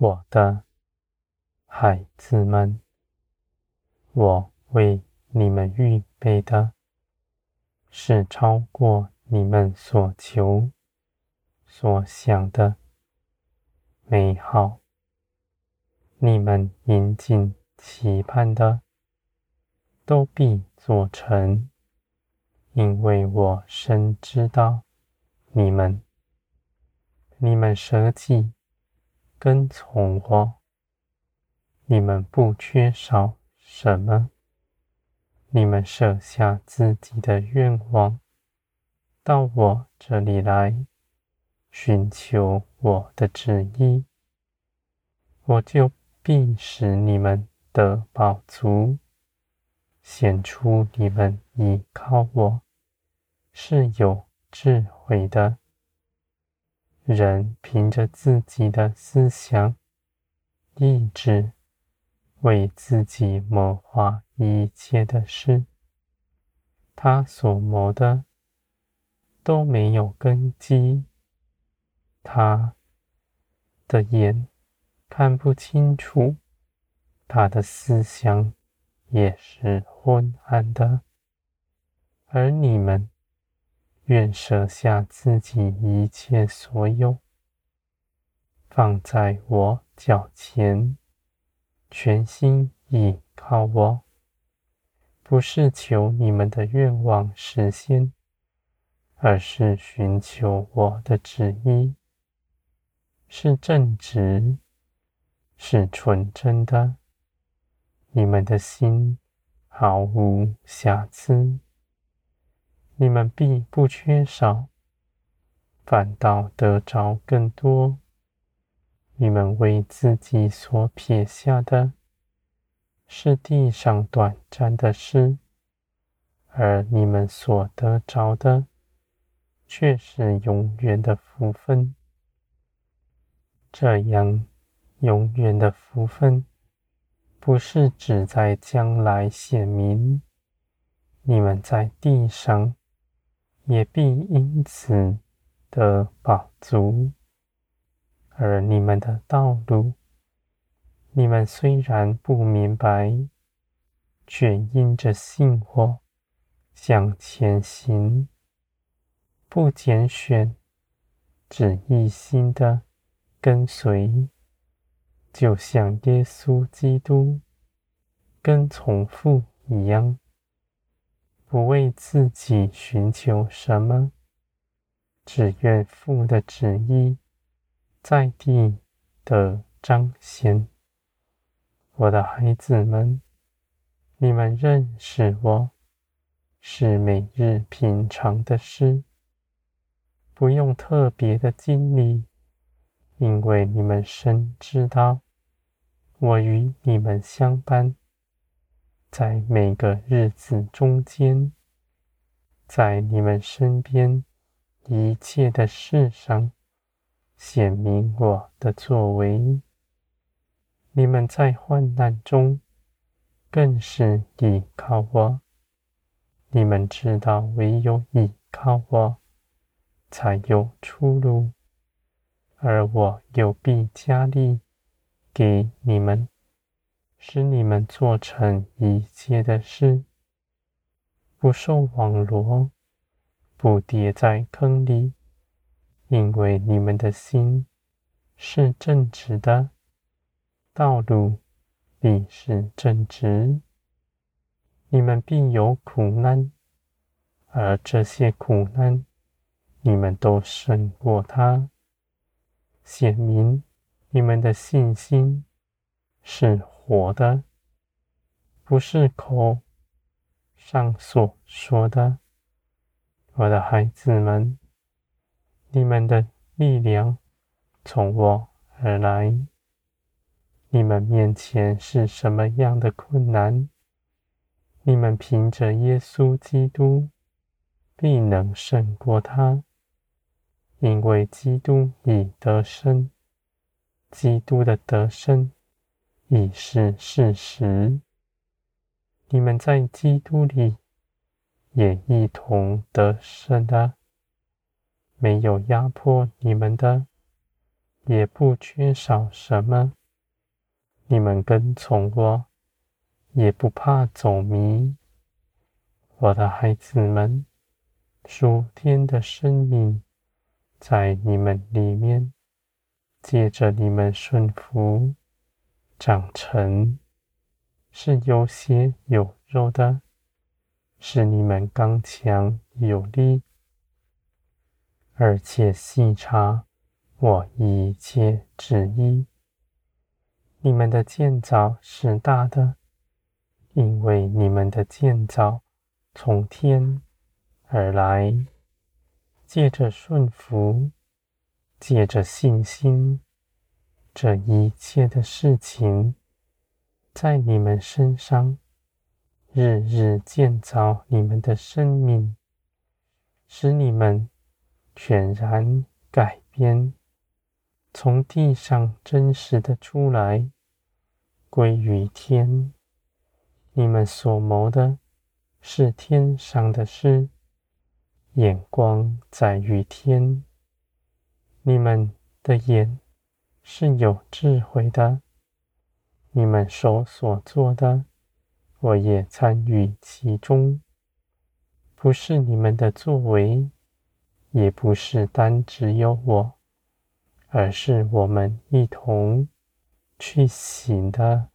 我的孩子们，我为你们预备的是超过你们所求、所想的美好。你们殷谨期盼的，都必做成，因为我深知道你们。你们舍己跟从我，你们不缺少什么。你们舍下自己的愿望，到我这里来，寻求我的旨意，我就必使你们得饱足，显出你们依靠我是有智慧的。人凭着自己的思想、意志，为自己谋划一切的事，他所谋的都没有根基，他的眼看不清楚，他的思想也是昏暗的，而你们。愿舍下自己一切所有，放在我脚前，全心倚靠我。不是求你们的愿望实现，而是寻求我的旨意，是正直，是纯真的。你们的心毫无瑕疵。你们必不缺少，反倒得着更多。你们为自己所撇下的，是地上短暂的事，而你们所得着的，却是永远的福分。这样永远的福分，不是只在将来显明，你们在地上。也必因此得饱足，而你们的道路，你们虽然不明白，却因着信我向前行，不拣选，只一心的跟随，就像耶稣基督跟从父一样。不为自己寻求什么，只愿父的旨意在地得彰显。我的孩子们，你们认识我是每日平常的事，不用特别的经历，因为你们深知道我与你们相伴。在每个日子中间，在你们身边一切的事上，显明我的作为。你们在患难中，更是倚靠我。你们知道，唯有倚靠我，才有出路，而我有必加力给你们。使你们做成一切的事，不受网罗，不跌在坑里，因为你们的心是正直的，道路必是正直。你们必有苦难，而这些苦难，你们都胜过它，显明你们的信心是活的，不是口上所说的。我的孩子们，你们的力量从我而来。你们面前是什么样的困难，你们凭着耶稣基督必能胜过他，因为基督已得胜，基督的得胜。已是事实。你们在基督里也一同得胜的，没有压迫你们的，也不缺少什么。你们跟从我，也不怕走迷。我的孩子们，属天的生命在你们里面，借着你们顺服长成，是有血有肉的，使你们刚强有力，而且细察我一切旨意。你们的建造是大的，因为你们的建造从天而来，借着顺服，借着信心，这一切的事情，在你们身上，日日建造你们的生命，使你们全然改变。从地上真实的出来，归于天。你们所谋的是天上的事，眼光在于天。你们的眼是有智慧的，你们手所做的，我也参与其中。不是你们的作为，也不是单只有我。而是我们一同去行的。